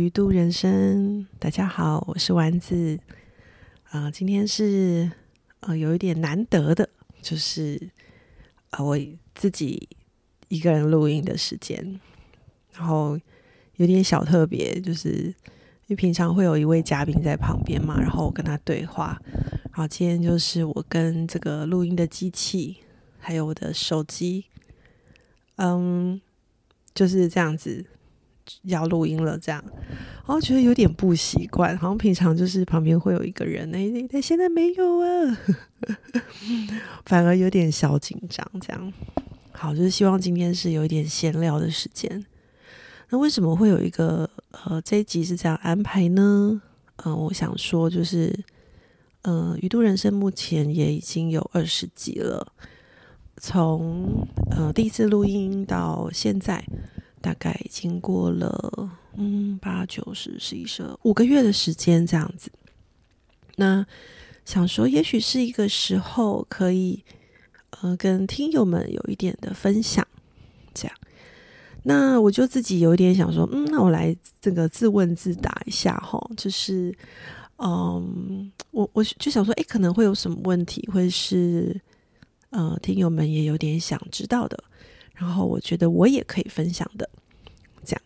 鱼度人生，大家好，我是丸子。啊、今天是呃有一点难得的，就是啊、我自己一个人录音的时间，然后有点小特别，就是因为平常会有一位嘉宾在旁边嘛，然后我跟他对话。然后，今天就是我跟这个录音的机器，还有我的手机，嗯，就是这样子要录音了，这样，然后觉得有点不习惯，好像平常就是旁边会有一个人，哎、欸，但现在没有啊，反而有点小紧张，这样。好，就是希望今天是有一点闲聊的时间。那为什么会有一个呃这一集是这样安排呢？嗯、我想说就是。嗯，鱼度人生目前也已经有二十集了，从呃第一次录音到现在，大概经过了嗯八九十十一十二五个月的时间这样子。那想说，也许是一个时候可以呃跟听友们有一点的分享，这样。那我就自己有一点想说，嗯，那我来这个自问自答一下哈，就是。嗯，我我就想说，哎，可能会有什么问题，会是呃，听友们也有点想知道的，然后我觉得我也可以分享的，这样。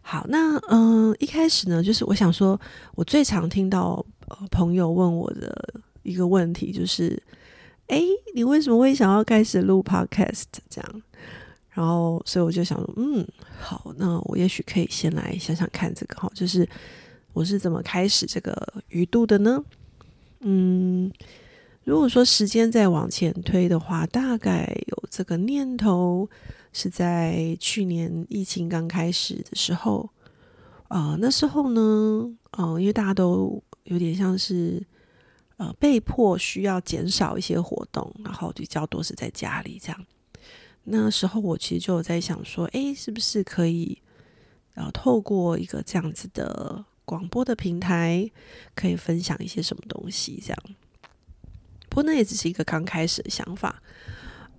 好，那嗯、一开始呢，就是我想说，我最常听到、朋友问我的一个问题，就是，哎，你为什么会想要开始录 podcast 这样？然后，所以我就想说，嗯，好，那我也许可以先来想想看这个哈，就是。我是怎么开始这个鱼度的呢？嗯，如果说时间再往前推的话，大概有这个念头是在去年疫情刚开始的时候，呃，那时候呢，嗯、呃，因为大家都有点像是，呃，被迫需要减少一些活动，然后比较多是在家里这样。那时候我其实就有在想說，誒，是不是可以，呃，透过一个这样子的。广播的平台可以分享一些什么东西，这样。不过那也只是一个刚开始的想法，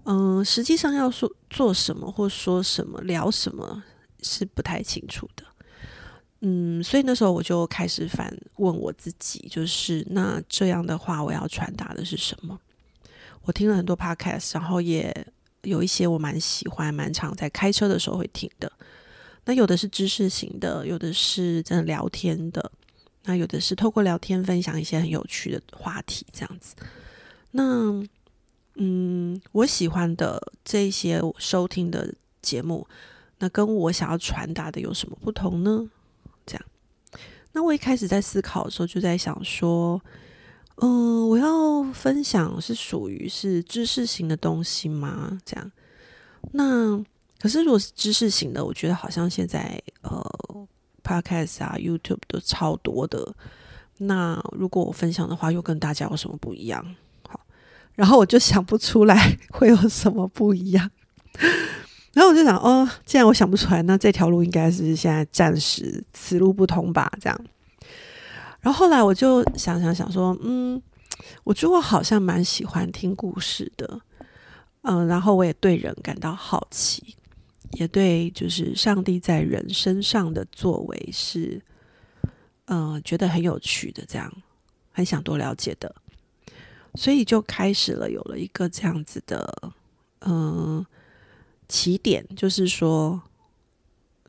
嗯、实际上要说做什么或说什么聊什么是不太清楚的，嗯，所以那时候我就开始反问我自己，就是那这样的话我要传达的是什么？我听了很多 podcast，然后也有一些我蛮喜欢、蛮常在开车的时候会听的。那有的是知识型的，有的是真的聊天的，那有的是透过聊天分享一些很有趣的话题，这样子。那嗯，我喜欢的这些收听的节目，那跟我想要传达的有什么不同呢？这样。那我一开始在思考的时候，就在想说，嗯、我要分享是属于是知识型的东西吗？这样。那。可是，如果是知识型的，我觉得好像现在呃，Podcast 啊、YouTube 都超多的。那如果我分享的话，又跟大家有什么不一样？然后我就想不出来会有什么不一样。然后我就想，哦，既然我想不出来，那这条路应该是现在暂时此路不通吧？这样。然后后来我就想想想说，嗯，我觉得我好像蛮喜欢听故事的。嗯，然后我也对人感到好奇。也对，就是上帝在人身上的作为是，嗯、觉，得很有趣的，这样很想多了解的，所以就开始了，有了一个这样子的，嗯、起点，就是说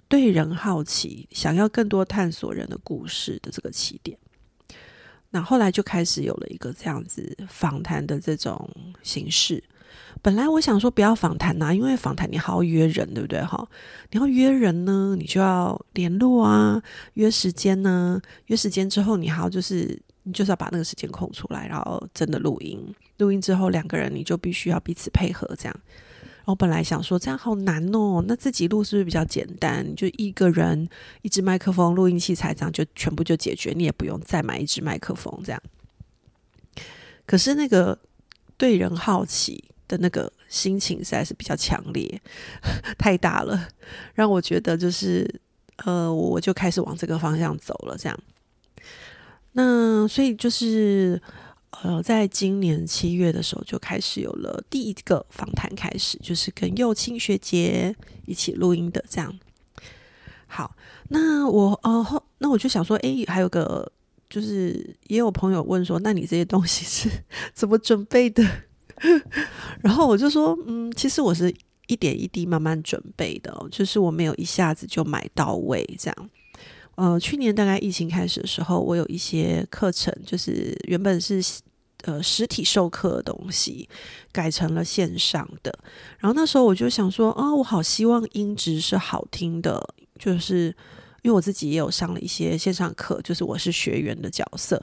对人好奇，想要更多探索人的故事的这个起点。那后来就开始有了一个这样子访谈的这种形式。本来我想说不要访谈呐，因为访谈你还要约人，对不对？哈，你要约人呢，你就要联络啊，约时间呢，约时间之后，你还要就是你就是要把那个时间空出来，然后真的录音。录音之后，两个人你就必须要彼此配合，這樣。我本来想说这样好难哦，那自己录是不是比较简单？就一个人一支麦克风，录音器材，这样就全部就解决，你也不用再买一支麦克风这样。可是那个对人好奇的那个心情实在是比较强烈，太大了，让我觉得就是呃，我就开始往这个方向走了。这样，那所以就是呃，在今年七月的时候就开始有了第一个访谈，开始，就是跟幼青学姐一起录音的这样。好，那我哦后那我就想说，诶，还有个就是也有朋友问说，那你这些东西是 怎么准备的？然后我就说，嗯，其实我是一点一滴慢慢准备的，就是我没有一下子就买到位这样。呃，去年大概疫情开始的时候，我有一些课程，就是原本是呃实体授课的东西，改成了线上的。然后那时候我就想说，啊，我好希望音质是好听的，就是因为我自己也有上了一些线上课，就是我是学员的角色，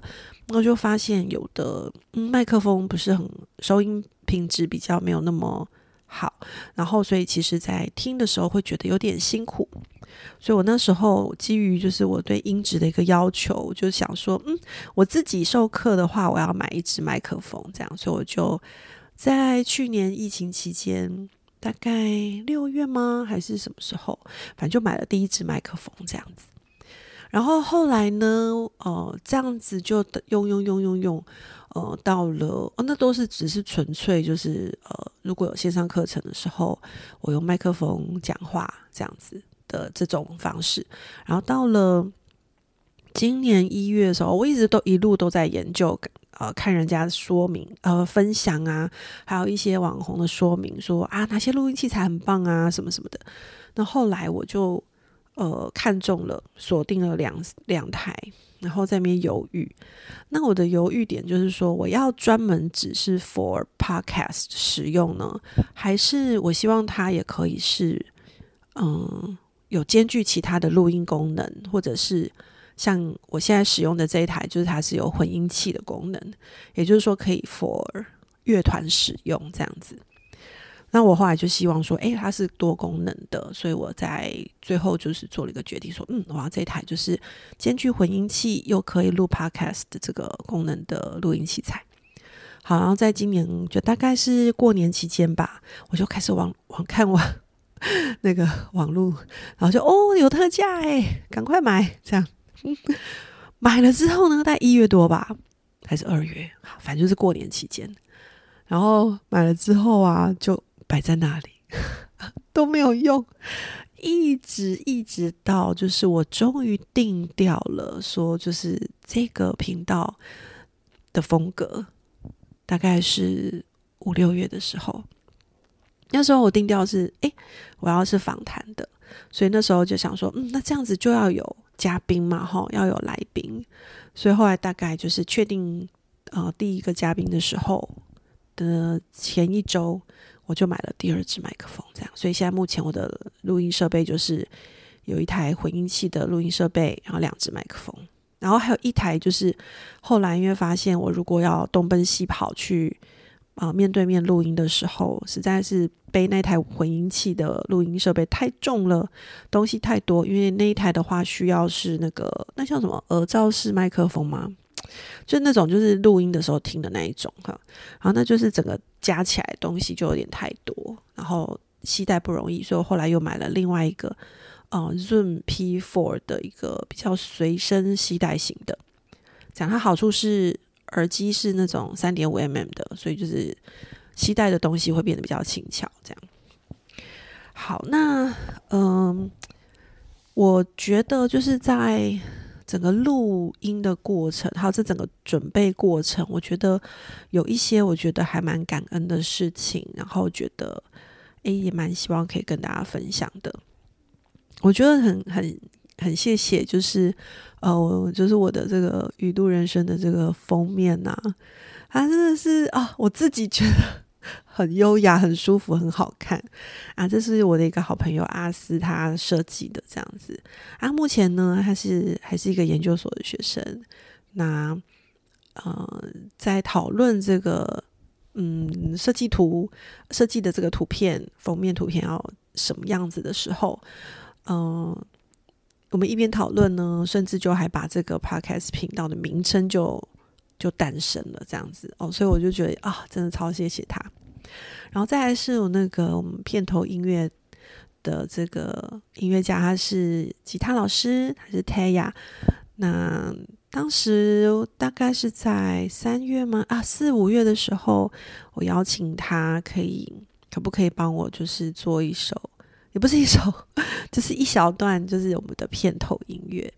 我就发现有的嗯麦克风不是很收音品质比较没有那么好，然后所以其实在听的时候会觉得有点辛苦。所以我那时候基于就是我对音质的一个要求，就想说，嗯，我自己授课的话，我要买一支麦克风，这样，所以我就在去年疫情期间，大概六月吗，还是什么时候，反正就买了第一支麦克风这样子。然后后来呢，呃，这样子就用用用用用，呃，到了哦，那都是只是纯粹就是呃，如果有线上课程的时候，我用麦克风讲话这样子。的这种方式，然后到了今年一月的时候，我一直都一路都在研究，呃，看人家说明，呃，分享啊，还有一些网红的说明，说啊哪些录音器材很棒啊，什么什么的。那后来我就呃看中了，锁定了两两台，然后在那边犹豫。那我的犹豫点就是说，我要专门只是 for podcast 使用呢，还是我希望它也可以是嗯。有兼具其他的录音功能，或者是像我现在使用的这一台，就是它是有混音器的功能，也就是说可以 for 乐团使用这样子。那我后来就希望说，哎，它是多功能的，所以我在最后就是做了一个决定，说，嗯，我要这一台就是兼具混音器又可以录 podcast 的这个功能的录音器材。好，然后在今年就大概是过年期间吧，我就开始往往看网。那个网络，然后就哦有特价哎，赶快买！这样 买了之后呢，在一月多吧，还是二月，反正就是过年期间。然后买了之后啊，就摆在那里 都没有用，一直一直到就是我终于定掉了，说就是这个频道的风格，大概是五六月的时候。那时候我定调是，哎，我要是访谈的，所以那时候就想说，嗯，那这样子就要有嘉宾嘛，哈，要有来宾。所以后来大概就是确定，呃，第一个嘉宾的时候的前一周，我就买了第二支麦克风，这样。所以现在目前我的录音设备就是有一台混音器的录音设备，然后两支麦克风，然后还有一台就是后来因为发现我如果要东奔西跑去。啊，面对面录音的时候，实在是背那台混音器的录音设备太重了，东西太多。因为那一台的话，需要是那个那叫什么耳罩式麦克风吗？就那种就是录音的时候听的那一种哈。然后那就是整个加起来东西就有点太多，然后携带不容易，所以我后来又买了另外一个呃 Zoom P4 的一个比较随身携带型的。讲它好处是。耳机是那种三点五 mm 的，所以就是携带的东西会变得比较轻巧。这样好，那嗯，我觉得就是在整个录音的过程，还有这整个准备过程，我觉得有一些我觉得还蛮感恩的事情，然后觉得诶也蛮希望可以跟大家分享的。我觉得很很。很谢谢，就是呃，就是我的这个《雨度人生》的这个封面呐，它真的是啊，我自己觉得 很优雅、很舒服、很好看啊。这是我的一个好朋友阿斯他设计的这样子啊。目前呢，他是还是一个研究所的学生。那呃，在讨论这个嗯设计图设计的这个图片封面图片要什么样子的时候，嗯。我们一边讨论呢，甚至就还把这个 podcast 频道的名称就就诞生了这样子哦，所以我就觉得啊，真的超谢谢他。然后再来是我那个我们片头音乐的这个音乐家，他是吉他老师，他是 Taya。那当时大概是在三月吗？啊，四五月的时候，我邀请他，可以可不可以帮我就是做一首。也不是一首，就是一小段，就是我们的片头音乐。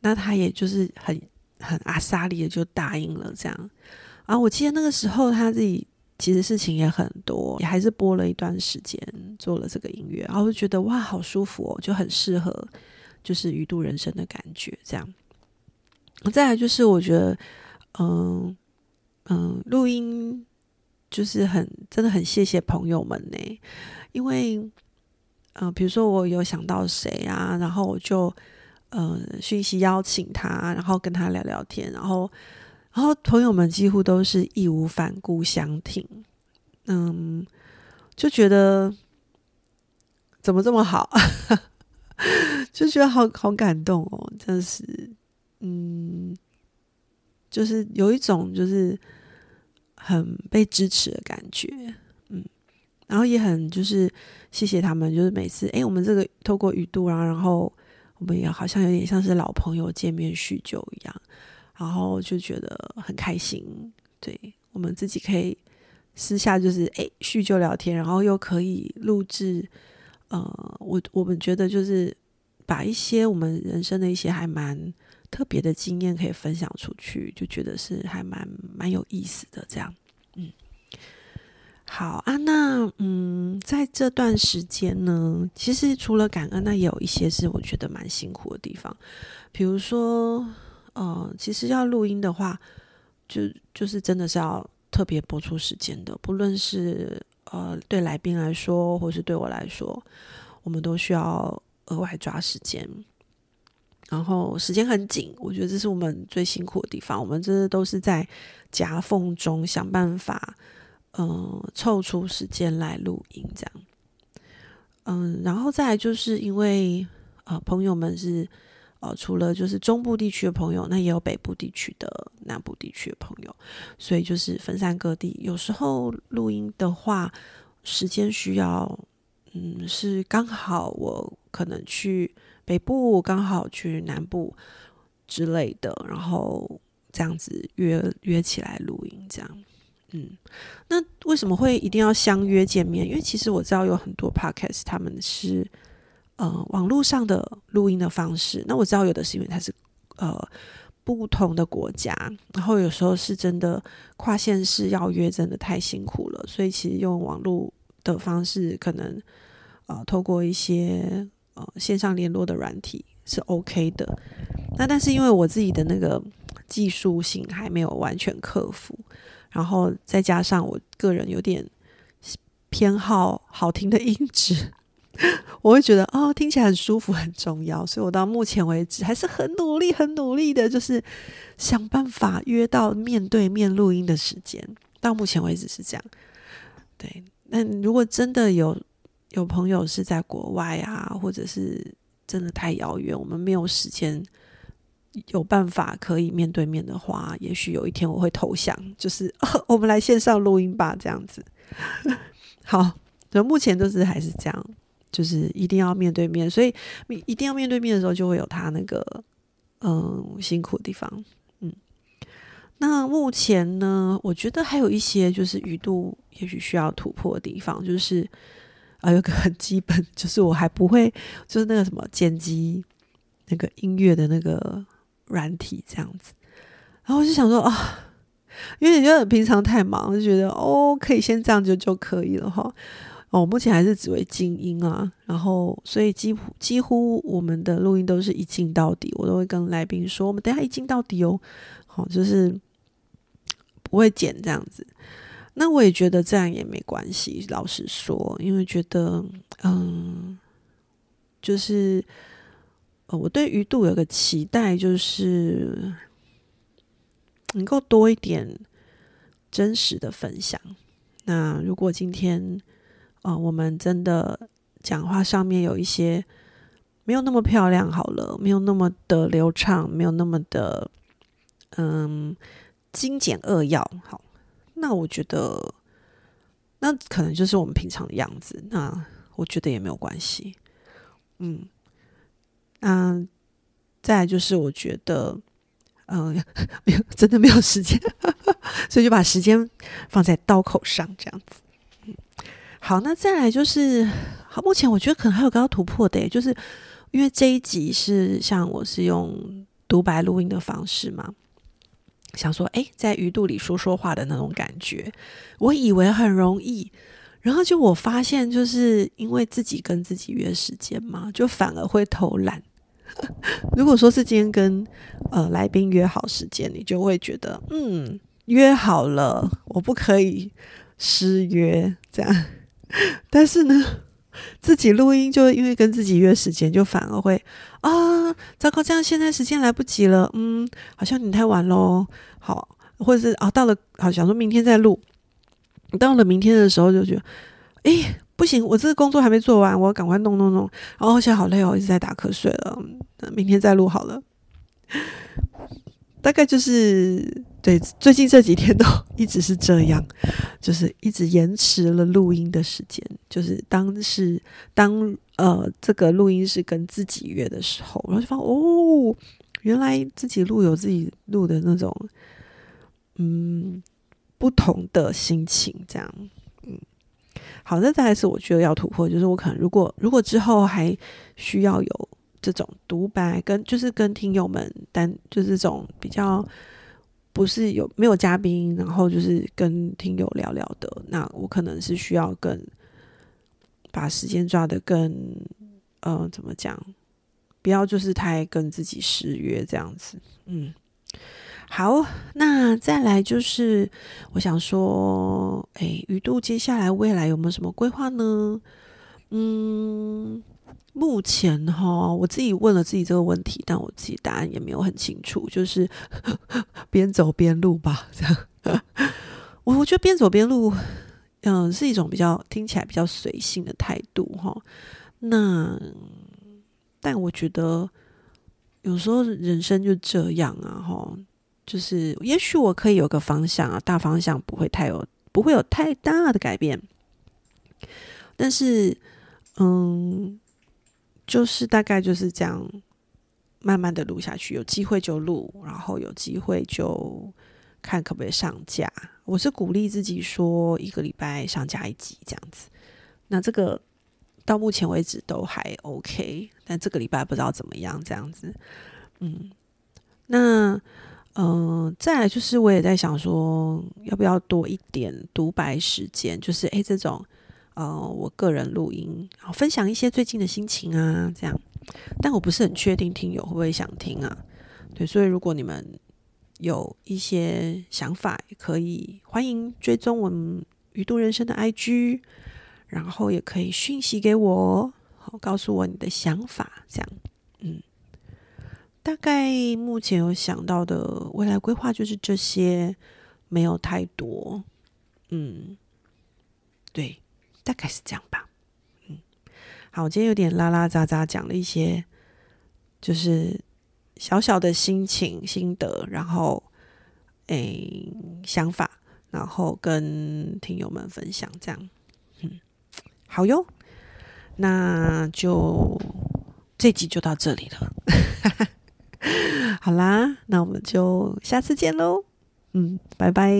那他也就是很很阿萨利的就答应了这样。啊，我记得那个时候他自己其实事情也很多，也还是播了一段时间做了这个音乐，然后就觉得哇，好舒服哦，就很适合就是鱼度人生的感觉这样。再来就是我觉得，嗯嗯，录音就是很真的很谢谢朋友们呢，因为嗯，比如说我有想到谁啊，然后我就呃讯息邀请他，然后跟他聊聊天，然后。然后朋友们几乎都是义无反顾相挺，嗯，就觉得怎么这么好，就觉得好好感动哦，真是，嗯，就是有一种就是很被支持的感觉，嗯，然后也很就是谢谢他们，就是每次哎，我们这个透过语度啊，然后我们也好像有点像是老朋友见面叙旧一样。然后就觉得很开心，对我们自己可以私下就是哎叙旧聊天，然后又可以录制，呃，我我们觉得就是把一些我们人生的一些还蛮特别的经验可以分享出去，就觉得是还蛮蛮有意思的这样，嗯，好啊，那嗯，在这段时间呢，其实除了感恩，那也有一些是我觉得蛮辛苦的地方，比如说。呃，其实要录音的话，就就是真的是要特别播出时间的。不论是呃对来宾来说，或是对我来说，我们都需要额外抓时间。然后时间很紧，我觉得这是我们最辛苦的地方。我们这都是在夹缝中想办法，嗯，凑出时间来录音这样。嗯，然后再来就是因为呃朋友们是。呃，除了就是中部地区的朋友，那也有北部地区的、南部地区的朋友，所以就是分散各地。有时候录音的话，时间需要，嗯，是刚好我可能去北部，刚好去南部之类的，然后这样子约约起来录音，这样。嗯，那为什么会一定要相约见面？因为其实我知道有很多 podcast 他们是。呃，网络上的录音的方式，那我知道有的是因为它是呃不同的国家，然后有时候是真的跨县市要约，真的太辛苦了，所以其实用网络的方式，可能呃透过一些呃线上联络的软体是 OK 的。那但是因为我自己的那个技术性还没有完全克服，然后再加上我个人有点偏好好听的音质。我会觉得哦，听起来很舒服，很重要，所以我到目前为止还是很努力、很努力的，就是想办法约到面对面录音的时间。到目前为止是这样。对，那如果真的有有朋友是在国外啊，或者是真的太遥远，我们没有时间有办法可以面对面的话，也许有一天我会投降，就是 我们来线上录音吧，这样子。好，那目前都是还是这样。就是一定要面对面，所以一定要面对面的时候，就会有他那个嗯辛苦的地方。嗯，那目前呢，我觉得还有一些就是语度也许需要突破的地方，就是啊，有个很基本，就是我还不会，就是那个什么剪辑那个音乐的那个软体这样子。然后我就想说啊，因为你觉得平常太忙，就觉得哦，可以先这样就就可以了哈。哦，目前还是只为静音啊，然后所以几乎几乎我们的录音都是一镜到底，我都会跟来宾说，我们等下一镜到底哦，好，就是不会剪这样子。那我也觉得这样也没关系，老实说，因为觉得嗯，就是呃，我对鱼度有个期待，就是能够多一点真实的分享。那如果今天。啊，我们真的讲话上面有一些没有那么漂亮，好了，没有那么的流畅，没有那么的嗯精简扼要。好，那我觉得那可能就是我们平常的样子。那我觉得也没有关系。嗯，那再就是我觉得，嗯，没有 真的没有时间，所以就把时间放在刀口上，这样子。好，那再来就是，好，目前我觉得可能还有刚要突破的，就是因为这一集是像我是用独白录音的方式嘛，想说，哎，在鱼肚里说说话的那种感觉，我以为很容易。然后就我发现，就是因为自己跟自己约时间嘛，就反而会偷懒。如果说是今天跟呃来宾约好时间，你就会觉得嗯约好了，我不可以失约这样。但是呢，自己录音就因为跟自己约时间，就反而会啊糟糕，这样现在时间来不及了，嗯，好像你太晚喽。好，或者是啊到了好想说明天再录。到了明天的时候，就觉得，哎，不行，我这个工作还没做完，我要赶快弄弄弄。然后现在好累哦，一直在打瞌睡了。明天再录好了。大概就是对，最近这几天都 一直是这样，就是一直延迟了录音的时间。就是当是当呃这个录音是跟自己约的时候，然后就发现哦，原来自己录有自己录的那种，嗯。不同的心情，这样，好，那再来是我觉得要突破，就是我可能如果如果之后还需要有这种独白，跟就是跟听友们单就是这种比较不是有没有嘉宾，然后就是跟听友聊聊的，那我可能是需要更把时间抓的更，呃，怎么讲，不要就是太跟自己失约这样子，嗯。好，那再来就是，我想说，哎，鱼度接下来未来有没有什么规划呢？嗯，目前哈，我自己问了自己这个问题，但我自己答案也没有很清楚，就是 边走边录吧，这样。我我觉得边走边录，嗯，是一种比较听起来比较随性的态度哈。那，但我觉得有时候人生就这样啊，哈。就是，也许我可以有个方向啊，大方向不会太有，不会有太大的改变。但是，嗯，就是大概就是这样，慢慢的录下去，有机会就录，然后有机会就看可不可以上架。我是鼓励自己说，一个礼拜上架一集这样子。那这个到目前为止都还 OK，但这个礼拜不知道怎么样这样子。嗯，那。嗯，再来就是，我也在想说，要不要多一点独白时间？就是诶，这种呃，我个人录音，然后分享一些最近的心情啊，这样。但我不是很确定听友会不会想听啊？对，所以如果你们有一些想法，也可以欢迎追踪我们鱼度人生的 IG，然后也可以讯息给我，好告诉我你的想法，这样，大概目前有想到的未来规划就是这些，没有太多。嗯，对，大概是这样吧。嗯，好，我今天有点拉拉杂杂讲了一些，就是小小的心情心得，然后诶想法，然后跟听友们分享，这样。嗯，好哟，那就这集就到这里了。好啦，那我们就下次见喽。嗯，拜拜。